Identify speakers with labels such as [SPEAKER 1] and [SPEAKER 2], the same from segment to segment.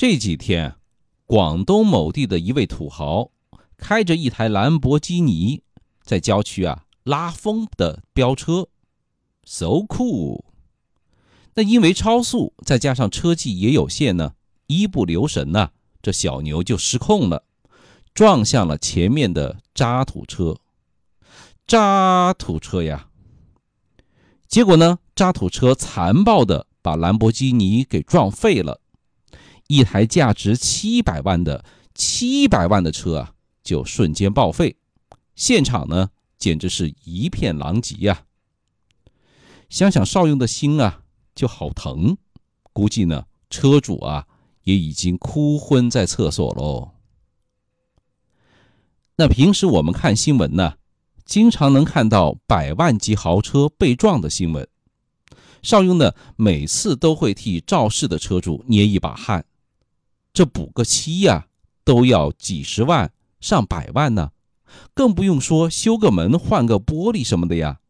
[SPEAKER 1] 这几天，广东某地的一位土豪开着一台兰博基尼，在郊区啊拉风的飙车，so cool。那因为超速，再加上车技也有限呢，一不留神呢，这小牛就失控了，撞向了前面的渣土车。渣土车呀！结果呢，渣土车残暴的把兰博基尼给撞废了。一台价值七百万的七百万的车啊，就瞬间报废，现场呢简直是一片狼藉呀！想想邵雍的心啊，就好疼，估计呢车主啊也已经哭昏在厕所喽。那平时我们看新闻呢，经常能看到百万级豪车被撞的新闻，邵雍呢每次都会替肇事的车主捏一把汗。这补个漆呀，都要几十万上百万呢，更不用说修个门、换个玻璃什么的呀。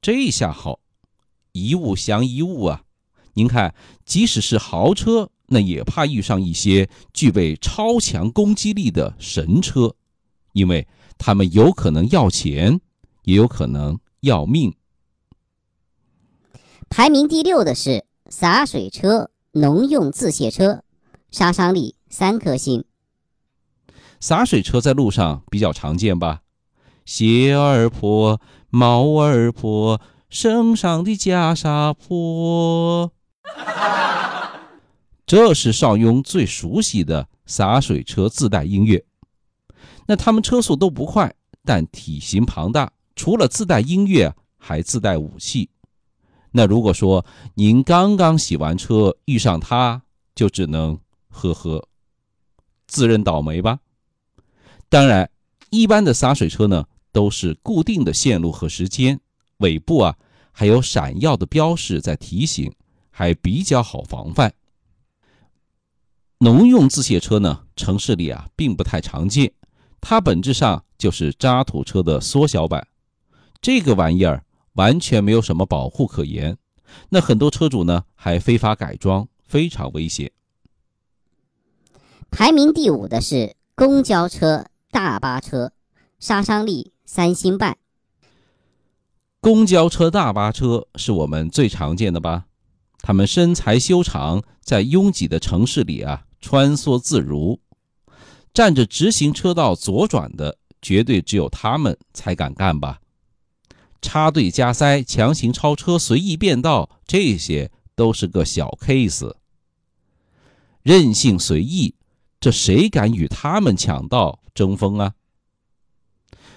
[SPEAKER 1] 这下好，一物降一物啊！您看，即使是豪车，那也怕遇上一些具备超强攻击力的神车，因为他们有可能要钱，也有可能要命。
[SPEAKER 2] 排名第六的是洒水车、农用自卸车。杀伤力三颗星。
[SPEAKER 1] 洒水车在路上比较常见吧？鞋儿破，帽儿破，身上的袈裟破。这是邵雍最熟悉的洒水车自带音乐。那他们车速都不快，但体型庞大，除了自带音乐，还自带武器。那如果说您刚刚洗完车遇上它，就只能。呵呵，自认倒霉吧。当然，一般的洒水车呢都是固定的线路和时间，尾部啊还有闪耀的标识在提醒，还比较好防范。农用自卸车呢，城市里啊并不太常见，它本质上就是渣土车的缩小版。这个玩意儿完全没有什么保护可言，那很多车主呢还非法改装，非常危险。
[SPEAKER 2] 排名第五的是公交车、大巴车，杀伤力三星半。
[SPEAKER 1] 公交车、大巴车是我们最常见的吧？他们身材修长，在拥挤的城市里啊穿梭自如，占着直行车道左转的，绝对只有他们才敢干吧？插队加塞、强行超车、随意变道，这些都是个小 case。任性随意。这谁敢与他们抢道争锋啊？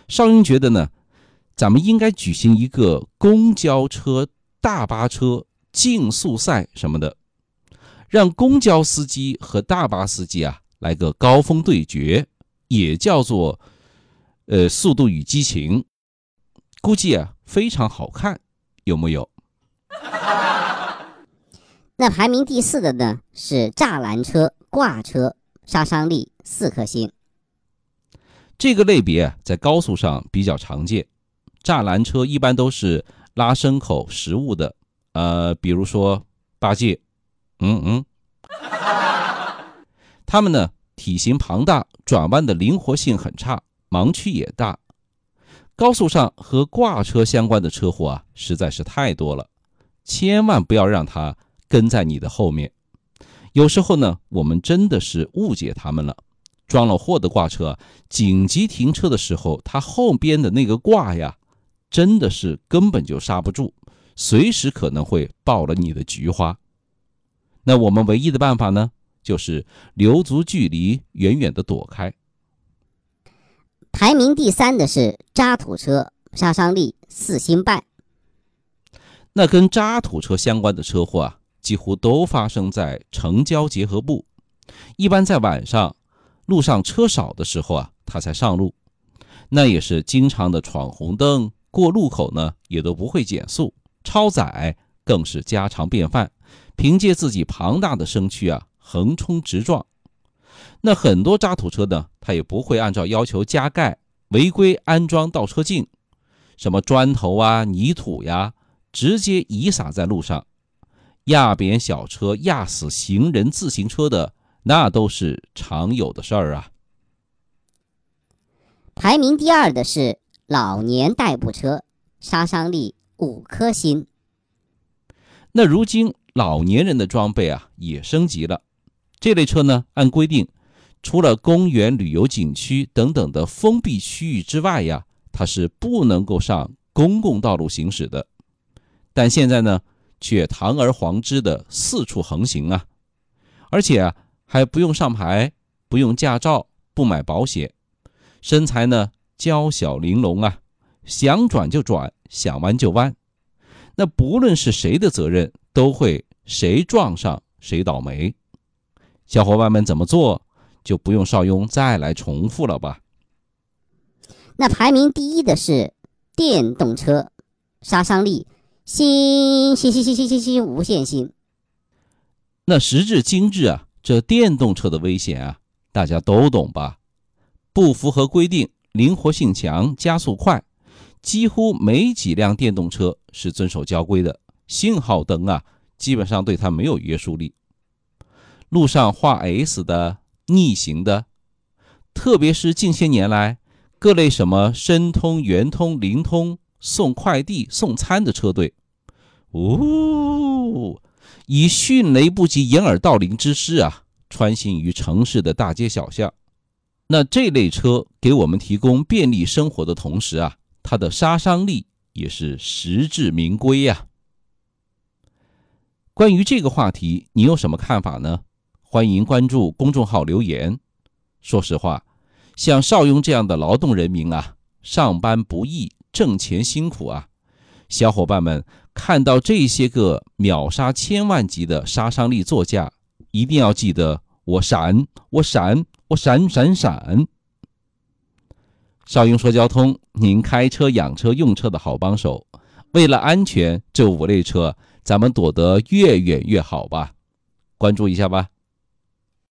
[SPEAKER 1] 邵雍觉得呢，咱们应该举行一个公交车、大巴车竞速赛什么的，让公交司机和大巴司机啊来个高峰对决，也叫做呃《速度与激情》，估计啊非常好看，有木有？
[SPEAKER 2] 那排名第四的呢是栅栏车、挂车。杀伤力四颗星。
[SPEAKER 1] 这个类别在高速上比较常见，栅栏车一般都是拉牲口、食物的，呃，比如说八戒，嗯嗯，他们呢体型庞大，转弯的灵活性很差，盲区也大。高速上和挂车相关的车祸啊，实在是太多了，千万不要让它跟在你的后面。有时候呢，我们真的是误解他们了。装了货的挂车紧急停车的时候，它后边的那个挂呀，真的是根本就刹不住，随时可能会爆了你的菊花。那我们唯一的办法呢，就是留足距离，远远的躲开。
[SPEAKER 2] 排名第三的是渣土车，杀伤力四星半。
[SPEAKER 1] 那跟渣土车相关的车祸啊。几乎都发生在城郊结合部，一般在晚上，路上车少的时候啊，他才上路，那也是经常的闯红灯，过路口呢也都不会减速，超载更是家常便饭，凭借自己庞大的身躯啊，横冲直撞。那很多渣土车呢，他也不会按照要求加盖，违规安装倒车镜，什么砖头啊、泥土呀，直接遗撒在路上。压扁小车、压死行人、自行车的，那都是常有的事儿啊。
[SPEAKER 2] 排名第二的是老年代步车，杀伤力五颗星。
[SPEAKER 1] 那如今老年人的装备啊也升级了，这类车呢，按规定，除了公园、旅游景区等等的封闭区域之外呀，它是不能够上公共道路行驶的。但现在呢，却堂而皇之的四处横行啊，而且啊还不用上牌，不用驾照，不买保险。身材呢娇小玲珑啊，想转就转，想弯就弯。那不论是谁的责任，都会谁撞上谁倒霉。小伙伴们怎么做，就不用邵雍再来重复了吧？
[SPEAKER 2] 那排名第一的是电动车，杀伤力星星星星星星星无限星。
[SPEAKER 1] 那时至今日啊，这电动车的危险啊，大家都懂吧？不符合规定，灵活性强，加速快，几乎没几辆电动车是遵守交规的。信号灯啊，基本上对它没有约束力。路上画 S 的、逆行的，特别是近些年来，各类什么申通、圆通、灵通、送快递、送餐的车队，呜，以迅雷不及掩耳盗铃之势啊，穿行于城市的大街小巷。那这类车给我们提供便利生活的同时啊，它的杀伤力也是实至名归呀。关于这个话题，你有什么看法呢？欢迎关注公众号留言。说实话，像邵雍这样的劳动人民啊，上班不易，挣钱辛苦啊。小伙伴们看到这些个秒杀千万级的杀伤力座驾，一定要记得我闪，我闪。我闪闪闪！邵英说：“交通，您开车、养车、用车的好帮手。为了安全，这五类车咱们躲得越远越好吧？关注一下吧。”